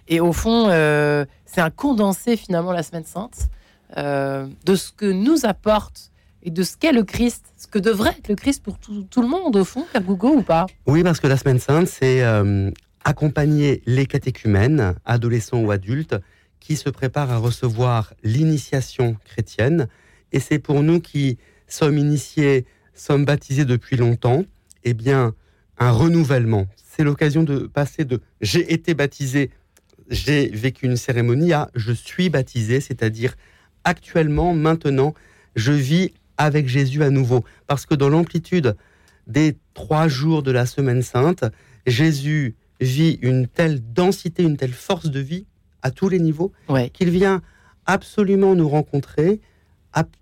Et au fond, euh, c'est un condensé finalement la Semaine Sainte euh, de ce que nous apporte et de ce qu'est le Christ, ce que devrait être le Christ pour tout, le monde au fond, Gougo ou pas? Oui, parce que la Semaine Sainte, c'est euh, accompagner les catéchumènes, adolescents ou adultes, qui se préparent à recevoir l'initiation chrétienne. Et c'est pour nous qui sommes initiés, sommes baptisés depuis longtemps, eh bien, un renouvellement. C'est l'occasion de passer de j'ai été baptisé, j'ai vécu une cérémonie à je suis baptisé, c'est-à-dire actuellement, maintenant, je vis avec Jésus à nouveau. Parce que dans l'amplitude des trois jours de la semaine sainte, Jésus vit une telle densité, une telle force de vie à tous les niveaux, qu'il vient absolument nous rencontrer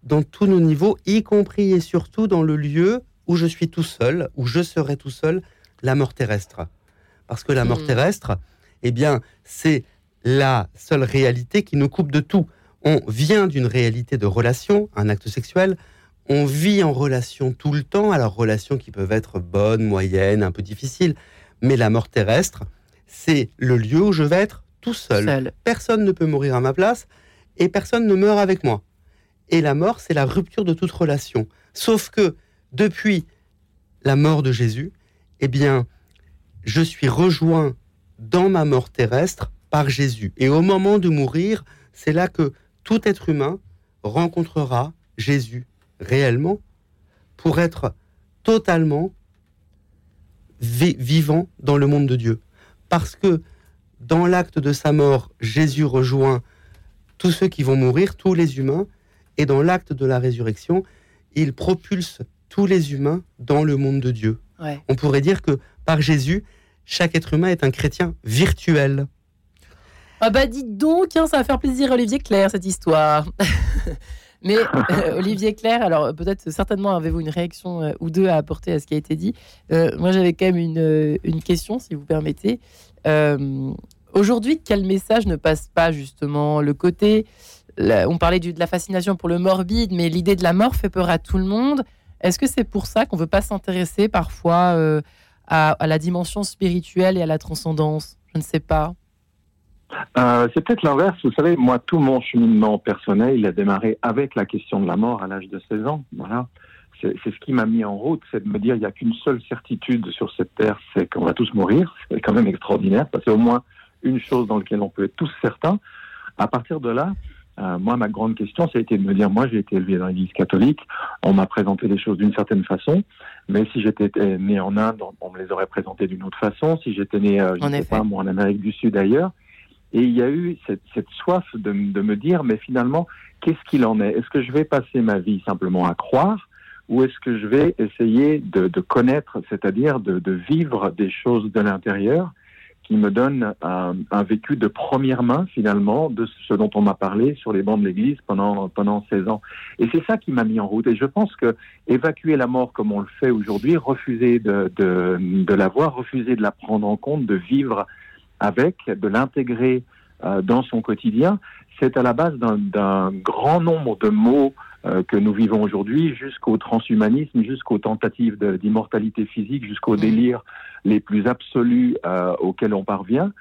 dans tous nos niveaux, y compris et surtout dans le lieu où je suis tout seul, où je serai tout seul, la mort terrestre. Parce que la mort hmm. terrestre, eh bien, c'est la seule réalité qui nous coupe de tout. On vient d'une réalité de relation, un acte sexuel, on vit en relation tout le temps, alors relations qui peuvent être bonnes, moyennes, un peu difficiles, mais la mort terrestre, c'est le lieu où je vais être tout seul. Personne ne peut mourir à ma place et personne ne meurt avec moi et la mort, c'est la rupture de toute relation. Sauf que depuis la mort de Jésus, eh bien, je suis rejoint dans ma mort terrestre par Jésus. Et au moment de mourir, c'est là que tout être humain rencontrera Jésus réellement pour être totalement vivant dans le monde de Dieu. Parce que dans l'acte de sa mort, Jésus rejoint tous ceux qui vont mourir, tous les humains, et dans l'acte de la résurrection, il propulse tous les humains dans le monde de Dieu. On pourrait dire que par Jésus, chaque être humain est un chrétien virtuel. Ah bah dites donc, hein, ça va faire plaisir à Olivier Claire cette histoire. <laughs> Mais euh, Olivier Claire, alors peut-être certainement avez-vous une réaction euh, ou deux à apporter à ce qui a été dit. Euh, moi j'avais quand même une, une, question, si vous permettez. Aujourd'hui, quel message ne passe pas justement Le côté on parlait de la fascination pour le morbide, mais l'idée de la mort fait peur à tout le monde. Est-ce que c'est pour ça qu'on ne veut pas s'intéresser parfois euh, à, la dimension spirituelle et à la transcendance? Je ne sais pas. Euh, c'est peut-être l'inverse. Vous savez, moi, tout mon cheminement personnel, il a démarré avec la question de la mort à l'âge de 16 ans. Voilà. c'est ce qui m'a mis en route, c'est de me dire il n'y a qu'une seule certitude sur cette terre, c'est qu'on va tous mourir. C'est quand même extraordinaire, parce que c'est au moins une chose dans laquelle on peut être tous certains. À partir de là, euh, moi, ma grande question, ça a été de me dire, moi, j'ai été élevé dans l'Église catholique, on m'a présenté les choses d'une certaine façon, mais si j'étais né en Inde, on me les aurait présentées d'une autre façon. Si j'étais né, euh, je ne sais pas, moi, en Amérique du Sud ailleurs, et il y a eu cette, cette soif de, de, me dire, mais finalement, qu'est-ce qu'il en est? Est-ce que je vais passer ma vie simplement à croire ou est-ce que je vais essayer de, de connaître, c'est-à-dire de, de, vivre des choses de l'intérieur qui me donnent un, vécu de première main finalement de ce dont on m'a parlé sur les bancs de l'Église pendant pendant 16 ans. Et c'est ça qui m'a mis en route. Et je pense que évacuer la mort comme on le fait aujourd'hui, refuser de, de, la voir, refuser de la prendre en compte, de vivre avec, de l'intégrer euh, dans son quotidien, c'est à la base d'un grand nombre de mots que nous vivons aujourd'hui, jusqu'au transhumanisme, jusqu'aux tentatives d'immortalité physique, jusqu'aux délires les plus absolus euh, auxquels on parvient,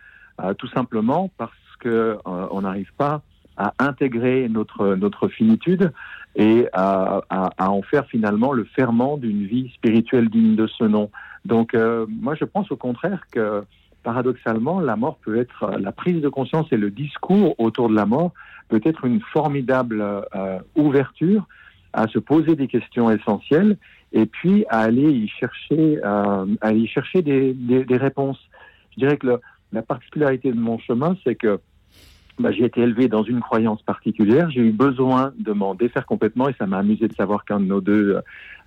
euh, tout simplement parce que euh, on n'arrive pas à intégrer notre notre finitude et à, à, à en faire finalement le ferment d'une vie spirituelle digne de ce nom. Donc euh, moi je pense au contraire que paradoxalement la mort peut être la prise de conscience et le discours autour de la mort peut être une formidable euh, ouverture à se poser des questions essentielles et puis à aller y chercher, euh, à y chercher des, des, des, réponses. Je dirais que le, la particularité de mon chemin, c'est que bah, j'ai été élevé dans une croyance particulière. J'ai eu besoin de m'en défaire complètement et ça m'a amusé de savoir qu'un de nos deux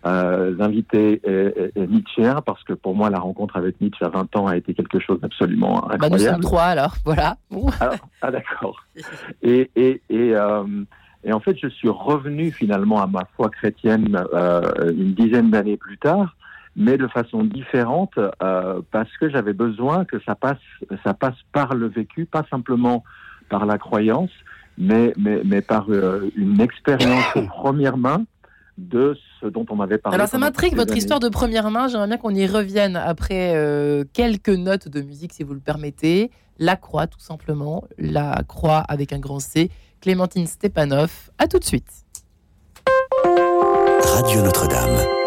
euh, invités est, est, Nietzschéen parce que pour moi, la rencontre avec Nietzsche à 20 ans a été quelque chose d'absolument incroyable. Bah, nous sommes trois alors, voilà. alors, ah, d'accord. Et, et, et, euh, et, en fait, je suis revenu finalement à ma foi chrétienne euh, une dizaine d'années plus tard mais de façon différente parce que j'avais besoin que ça passe, ça passe par le vécu, pas simplement par la croyance, mais, mais, mais par euh, une expérience <coughs> de première main de ce dont on m'avait parlé. Alors ça m'intrigue votre histoire de première main, j'aimerais bien qu'on y revienne après euh, quelques notes de musique si vous le permettez. La croix tout simplement, la croix avec un grand C, Clémentine Stepanov. À tout de suite. Radio Notre-Dame.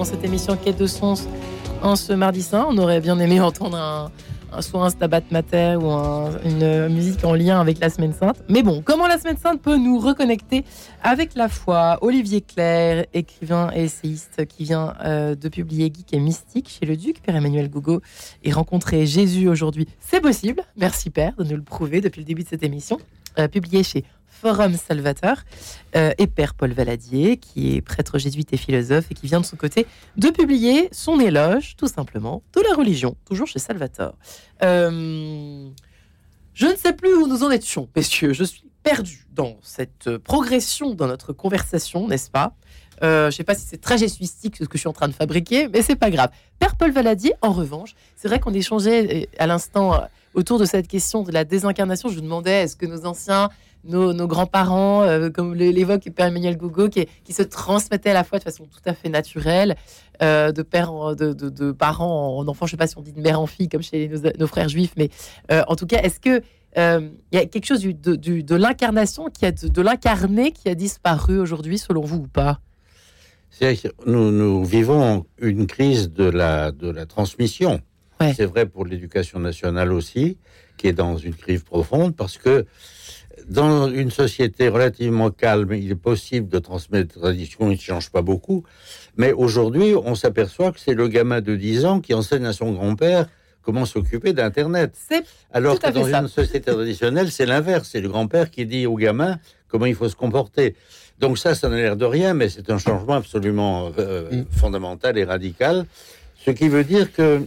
Dans cette émission Quête de Sens en ce mardi saint. On aurait bien aimé entendre un, soit un Stabat Mater ou une musique en lien avec la Semaine Sainte. Mais bon, comment la Semaine Sainte peut nous reconnecter avec la foi? Olivier Claire, écrivain et essayiste qui vient euh, de publier Geek et Mystique chez le Duc, Père Emmanuel Gougo, et rencontrer Jésus aujourd'hui. C'est possible. Merci Père de nous le prouver depuis le début de cette émission. Euh, publié chez Forum Salvateur, euh, et Père Paul Valadier, qui est prêtre jésuite et philosophe, et qui vient de son côté de publier son éloge, tout simplement, de la religion, toujours chez Salvator. Euh, je ne sais plus où nous en étions, messieurs. Je suis perdu dans cette progression dans notre conversation, n'est-ce pas? Euh, je ne sais pas si c'est très ce que je suis en train de fabriquer, mais c'est pas grave. Père Paul Valadier, en revanche, c'est vrai qu'on échangeait à l'instant autour de cette question de la désincarnation. Je vous demandais est-ce que nos anciens nos, grands-parents, euh, comme l'évoque Père Emmanuel Gougo, qui, se transmettaient à la fois de façon tout à fait naturelle, euh, de, père de, parents en enfants, je ne sais pas si on dit de mère en fille, comme chez nos, frères juifs, mais euh, en tout cas, est-ce que il y a quelque chose de, l'incarnation, qui a de, l'incarné qui a disparu aujourd'hui, selon vous ou pas? Nous, nous vivons une crise de la, de la transmission. C'est vrai pour l'éducation nationale aussi, qui est dans une crise profonde, parce que dans une société relativement calme, il est possible de transmettre des traditions qui ne changent pas beaucoup. Mais aujourd'hui, on s'aperçoit que c'est le gamin de 10 ans qui enseigne à son grand-père comment s'occuper d'Internet. Alors que dans une société traditionnelle, c'est l'inverse. C'est le grand-père qui dit au gamin comment il faut se comporter. Donc ça, ça n'a l'air de rien, mais c'est un changement absolument euh, mm. fondamental et radical. Ce qui veut dire que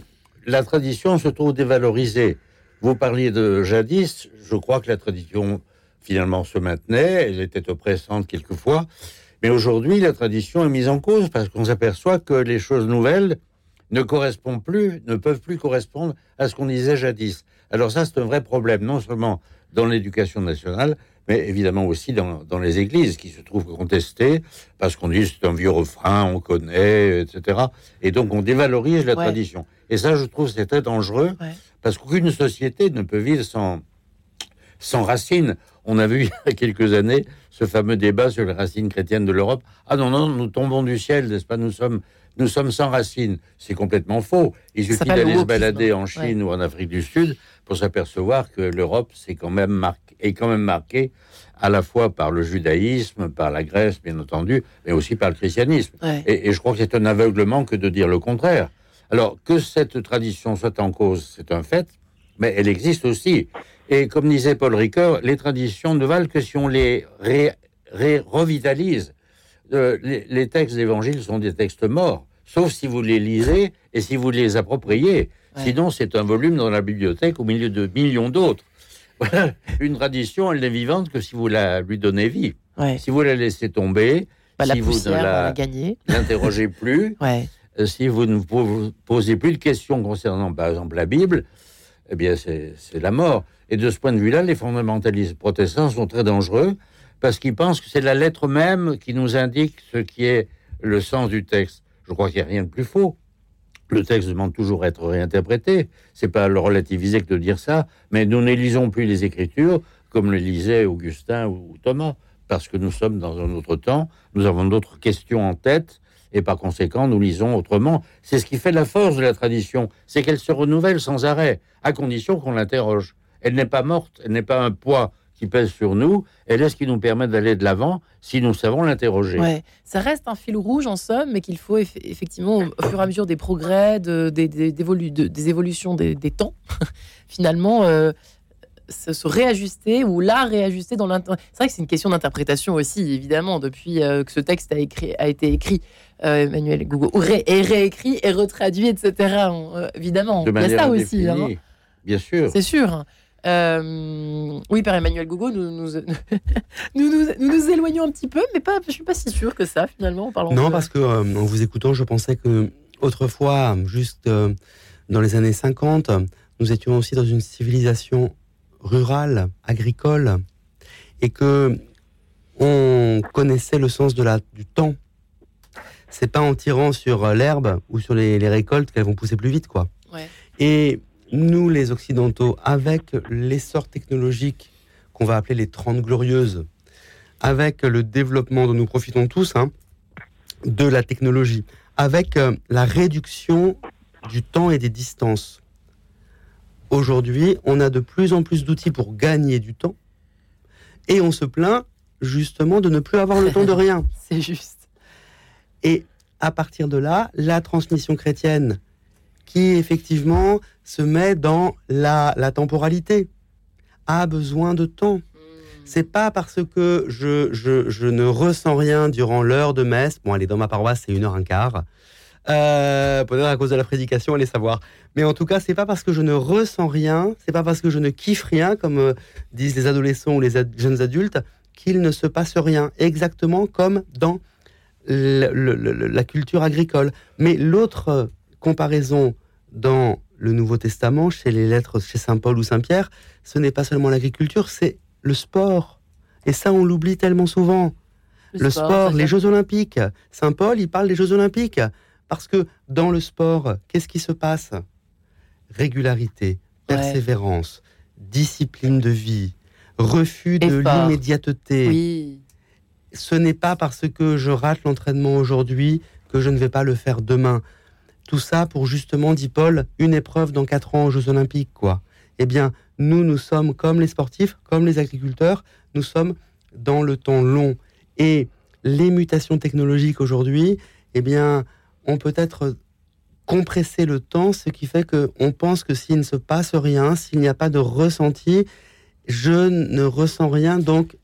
la tradition se trouve dévalorisée. Vous parliez de jadis, je crois que la tradition finalement se maintenait, elle était oppressante quelquefois, mais aujourd'hui la tradition est mise en cause parce qu'on s'aperçoit que les choses nouvelles ne correspondent plus, ne peuvent plus correspondre à ce qu'on disait jadis. Alors ça, c'est un vrai problème, non seulement dans l'éducation nationale, mais évidemment aussi dans, les églises qui se trouvent contestées parce qu'on dit c'est un vieux refrain, on connaît, etc. Et donc on dévalorise la tradition. Et ça, je trouve, c'est très dangereux parce qu'aucune société ne peut vivre sans, sans racines. On a vu <laughs> il y a quelques années ce fameux débat sur les racines chrétiennes de l'Europe. Ah non, non, nous tombons du ciel, n'est-ce pas? Nous sommes, nous sommes sans racines. C'est complètement faux. Il suffit d'aller se balader en Chine ou en Afrique du Sud pour s'apercevoir que l'Europe quand même est quand même marquée à la fois par le judaïsme, par la Grèce, bien entendu, mais aussi par le christianisme. Et, et, je crois que c'est un aveuglement que de dire le contraire. Alors, que cette tradition soit en cause, c'est un fait, mais elle existe aussi. Et comme disait Paul Ricoeur, les traditions ne valent que si on les revitalise. Euh, les, textes d'évangile sont des textes morts, sauf si vous les lisez et si vous les appropriez. Sinon, c'est un volume dans la bibliothèque au milieu de millions d'autres. <laughs> Une tradition, elle n'est vivante que si vous la lui donnez vie. Si vous la laissez tomber, bah, si vous ne la, <laughs> l'interrogez plus, euh, si vous ne vous posez plus de questions concernant, par exemple, la Bible, eh bien, c'est la mort. Et de ce point de vue-là, les fondamentalistes protestants sont très dangereux parce qu'ils pensent que c'est la lettre même qui nous indique ce qui est le sens du texte. Je crois qu'il n'y a rien de plus faux. Le texte demande toujours à être réinterprété. C'est pas le relativiser que de dire ça, mais nous ne lisons plus les Écritures comme le lisaient Augustin ou Thomas, parce que nous sommes dans un autre temps, nous avons d'autres questions en tête, et par conséquent, nous lisons autrement. C'est ce qui fait la force de la tradition, c'est qu'elle se renouvelle sans arrêt, à condition qu'on l'interroge. Elle n'est pas morte, elle n'est pas un poids qui pèse sur nous, elle est ce qui nous permet d'aller de l'avant si nous savons l'interroger. Ouais. Ça reste un fil rouge en somme, mais qu'il faut effectivement, au fur et à mesure des progrès, de, des, évolutions des, temps, <laughs> finalement, euh, se, réajuster ou la réajuster dans l'interprétation. C'est vrai que c'est une question d'interprétation aussi, évidemment, depuis euh, que ce texte a été écrit. Euh, Emmanuel Google, et réécrit et retraduit, etc. Euh, évidemment, il y a ça aussi. Hein. Bien sûr. C'est sûr. oui, Père Emmanuel Gougo, <laughs> nous nous, nous, nous, éloignons un petit peu, mais pas, je ne suis pas si sûr que ça, finalement. En non, parce que en vous écoutant, je pensais que autrefois, juste dans les années 50, nous étions aussi dans une civilisation rurale, agricole, et que on connaissait le sens de la, du temps. C'est pas en tirant sur l'herbe ou sur les, récoltes qu'elles vont pousser plus vite, quoi. Et nous, les Occidentaux, avec l'essor technologique qu'on va appeler les 30 glorieuses, avec le développement dont nous profitons tous, hein, de la technologie, avec euh, la réduction du temps et des distances. Aujourd'hui, on a de plus en plus d'outils pour gagner du temps et on se plaint justement de ne plus avoir le temps de <laughs> rien. C'est juste. Et à partir de là, la transmission chrétienne qui effectivement se met dans la, temporalité a besoin de temps. Hmm. C'est pas parce que je, je, ne ressens rien durant l'heure de messe. Bon, allez, dans ma paroisse, c'est une heure un quart. Euh, peut-être à cause de la prédication, allez savoir. Mais en tout cas, c'est pas parce que je ne ressens rien, c'est pas parce que je ne kiffe rien, comme euh, disent les adolescents ou les jeunes adultes, qu'il ne se passe rien. Exactement comme dans la culture agricole. Mais l'autre comparaison dans le Nouveau Testament, chez les lettres, chez Saint Paul ou Saint Pierre, ce n'est pas seulement l'agriculture, c'est le sport. Et ça, on l'oublie tellement souvent. Le, sport les Jeux Olympiques. Saint Paul, il parle des Jeux Olympiques. Parce que dans le sport, qu'est-ce qui se passe? Régularité, persévérance, discipline de vie, refus de l'immédiateté. Ce n'est pas parce que je rate l'entraînement aujourd'hui que je ne vais pas le faire demain. Tout ça pour justement, dit Paul, une épreuve dans quatre ans aux Jeux Olympiques, quoi. Eh bien, nous, nous sommes comme les sportifs, comme les agriculteurs, nous sommes dans le temps long. Et les mutations technologiques aujourd'hui, eh bien, ont peut-être compressé le temps, ce qui fait qu'on pense que s'il ne se passe rien, s'il n'y a pas de ressenti, je ne ressens rien, donc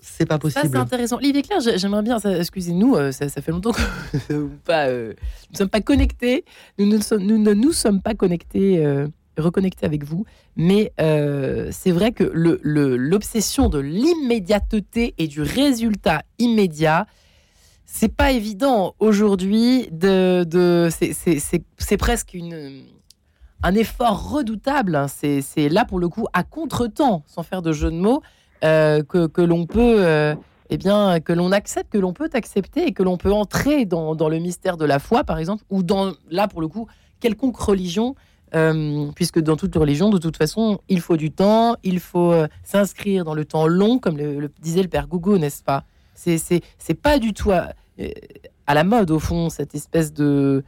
c'est pas possible. Ça, c'est intéressant. Olivier Claire, j'aimerais bien, excusez-nous, euh, ça, fait longtemps que <laughs> nous ne sommes pas connectés, nous ne, sommes, nous, ne nous sommes pas connectés, euh, reconnectés avec vous, mais euh, c'est vrai que l'obsession le, de l'immédiateté et du résultat immédiat, c'est pas évident aujourd'hui de, de c'est presque une un effort redoutable. Hein. C'est là pour le coup à contre-temps, sans faire de jeu de mots, euh, que, l'on peut, euh, eh bien, que l'on accepte, que l'on peut accepter et que l'on peut entrer dans, le mystère de la foi, par exemple, ou dans là pour le coup quelconque religion. Euh, puisque dans toute religion, de toute façon, il faut du temps, il faut s'inscrire dans le temps long, comme le disait le père Gougo, n'est-ce pas? C'est pas du tout à, la mode, au fond, cette espèce de,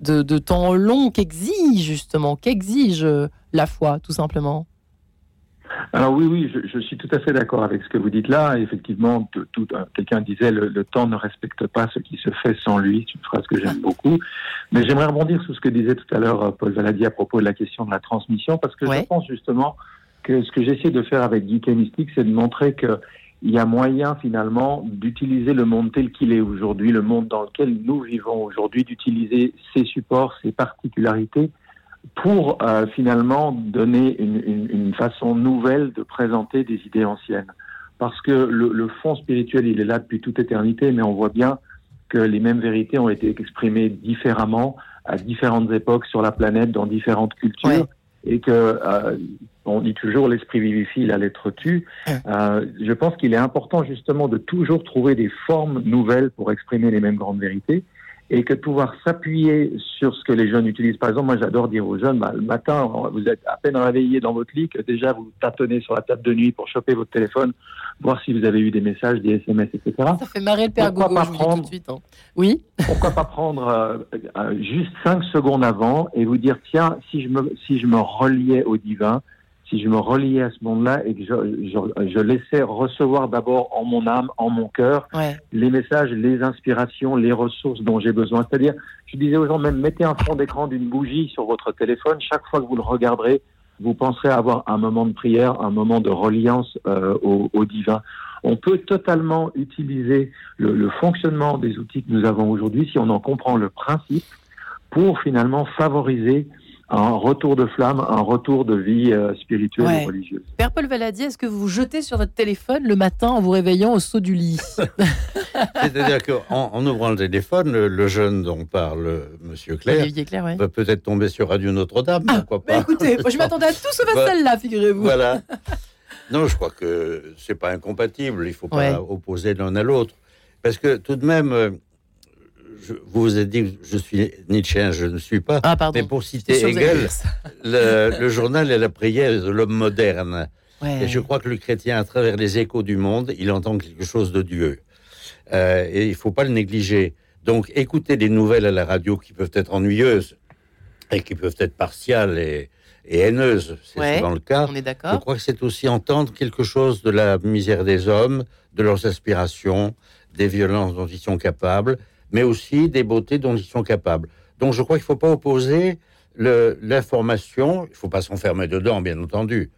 de, temps long qu'exige, justement, qu'exige la foi, tout simplement. Alors oui, oui, je, suis tout à fait d'accord avec ce que vous dites là. Effectivement, tout, euh, quelqu'un disait le, le, temps ne respecte pas ce qui se fait sans lui. C'est une phrase que j'aime beaucoup. Mais j'aimerais rebondir sur ce que disait tout à l'heure euh, Paul Valadi à propos de la question de la transmission, parce que je pense justement que ce que j'essaie de faire avec Geek Mystique, c'est de montrer que il y a moyen finalement d'utiliser le monde tel qu'il est aujourd'hui, le monde dans lequel nous vivons aujourd'hui, d'utiliser ses supports, ses particularités pour euh, finalement donner une, une, façon nouvelle de présenter des idées anciennes. Parce que le, le, fond spirituel, il est là depuis toute éternité, mais on voit bien que les mêmes vérités ont été exprimées différemment à différentes époques sur la planète, dans différentes cultures, et que euh, on dit toujours l'esprit vivifie, la lettre tue. Euh, je pense qu'il est important justement de toujours trouver des formes nouvelles pour exprimer les mêmes grandes vérités et que pouvoir s'appuyer sur ce que les jeunes utilisent. Par exemple, moi j'adore dire aux jeunes, bah, le matin, vous êtes à peine réveillé dans votre lit, que déjà vous tâtonnez sur la table de nuit pour choper votre téléphone, voir si vous avez eu des messages, des SMS, etc. Ça fait marrer le père Gogo, pas prendre, tout de suite. Hein. Oui Pourquoi pas prendre euh, euh, juste cinq secondes avant et vous dire, tiens, si je me, si je me reliais au divin, si je me reliais à ce monde-là et que je, je, je laissais recevoir d'abord en mon âme, en mon cœur, les messages, les inspirations, les ressources dont j'ai besoin. C'est-à-dire, je disais aux gens, même mettez un fond d'écran d'une bougie sur votre téléphone. Chaque fois que vous le regarderez, vous penserez avoir un moment de prière, un moment de reliance euh, au, au, divin. On peut totalement utiliser le, le fonctionnement des outils que nous avons aujourd'hui si on en comprend le principe pour finalement favoriser un retour de flamme, un retour de vie euh, spirituelle et religieuse. Père Paul Valadier, est-ce que vous vous jetez sur votre téléphone le matin en vous réveillant au saut du lit <laughs> C'est-à-dire qu'en en ouvrant le téléphone, le, jeune dont parle Monsieur Claire, Claire va peut-être tomber sur Radio Notre-Dame, ah, pourquoi pas Écoutez, moi, je m'attendais à tout sauf à celle-là, figurez-vous. Voilà. Non, je crois que c'est pas incompatible. Il faut pas opposer l'un à l'autre, parce que tout de même euh, vous vous êtes dit que je suis Nietzsche, je ne suis pas. Ah, mais pour citer Hegel, <laughs> le, journal est la prière de l'homme moderne. Et je crois que le chrétien, à travers les échos du monde, il entend quelque chose de Dieu. Euh, et il ne faut pas le négliger. Donc, écouter des nouvelles à la radio qui peuvent être ennuyeuses et qui peuvent être partiales et, haineuses, c'est souvent le cas. On est d'accord. Je crois que c'est aussi entendre quelque chose de la misère des hommes, de leurs aspirations, des violences dont ils sont capables, mais aussi des beautés dont ils sont capables. Donc je crois qu'il ne faut pas opposer l'information, il ne faut pas s'enfermer dedans, bien entendu,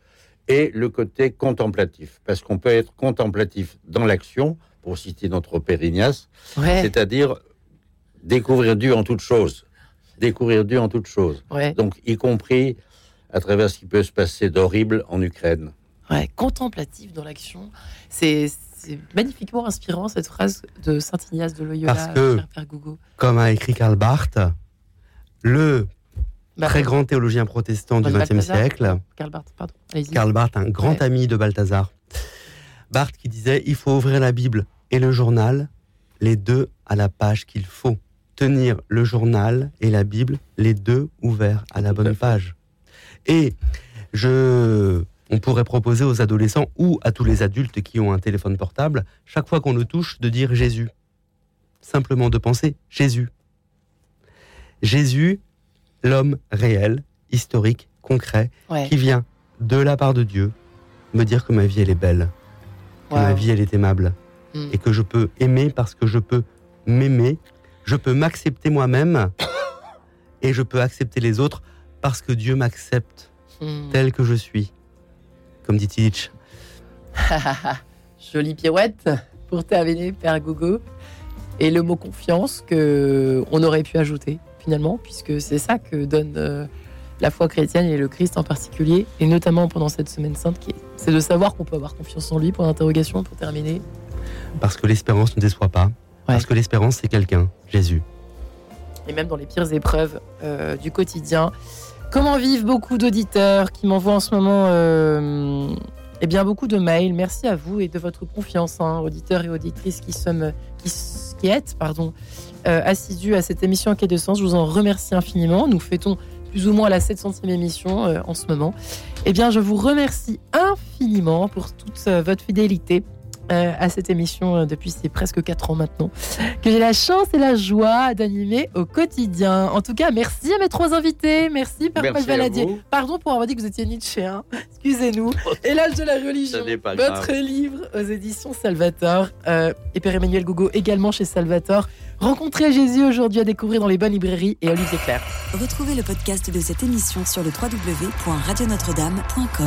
et le côté contemplatif. Parce qu'on peut être contemplatif dans l'action, pour citer notre Pérignas, c'est-à-dire découvrir Dieu en toute chose. Découvrir Dieu en toute chose. Donc, y compris à travers ce qui peut se passer d'horrible en Ukraine. Ouais, contemplatif dans l'action. C'est c'est magnifiquement inspirant cette phrase de Saint Ignace de Loyola. Parce que, comme a écrit Karl Barth, le bah, très grand théologien protestant du XXe siècle, Karl Barth, pardon. Karl Barth, un grand ami de Balthazar, Barth qui disait il faut ouvrir la Bible et le journal, les deux à la page qu'il faut. Tenir le journal et la Bible, les deux ouverts à la bonne page. Et je on pourrait proposer aux adolescents ou à tous les adultes qui ont un téléphone portable, chaque fois qu'on le touche, de dire Jésus. Simplement de penser Jésus. Jésus, l'homme réel, historique, concret, qui vient de la part de Dieu me dire que ma vie elle est belle, que ma vie elle est aimable, hmm. et que je peux aimer parce que je peux m'aimer, je peux m'accepter moi-même, <coughs> et je peux accepter les autres parce que Dieu m'accepte hmm. tel que je suis comme dit Tillich. <laughs> Jolie pirouette pour terminer, Père Gogo. Et le mot confiance que on aurait pu ajouter finalement, puisque c'est ça que donne euh, la foi chrétienne et le Christ en particulier, et notamment pendant cette semaine sainte, c'est de savoir qu'on peut avoir confiance en lui. Pour l'interrogation, pour terminer. Parce que l'espérance ne déçoit pas. Parce que l'espérance, c'est quelqu'un, Jésus. Et même dans les pires épreuves euh, du quotidien, Comment vivent beaucoup d'auditeurs qui m'envoient en ce moment euh, eh bien, beaucoup de mails. Merci à vous et de votre confiance, hein, auditeurs et auditrices qui, sommes, qui, êtes pardon, euh, assidus à cette émission en quai de sens. Je vous en remercie infiniment. Nous fêtons plus ou moins la 700e émission euh, en ce moment. Eh bien, je vous remercie infiniment pour toute votre fidélité euh, à cette émission euh, depuis c'est presque 4 ans maintenant, que j'ai la chance et la joie d'animer au quotidien. En tout cas, merci à mes trois invités. Merci, Père Paul Valadier. Pardon pour avoir dit que vous étiez Nietzsche. Hein. Excusez-nous. <laughs> Et l'âge de la religion. Votre livre aux éditions Salvator. Euh, et Père Emmanuel Gougo également chez Salvator. Rencontrez Jésus aujourd'hui à découvrir dans les bonnes librairies et Olivier Claire. Retrouvez le podcast de cette émission sur le www.radionotre-dame.com.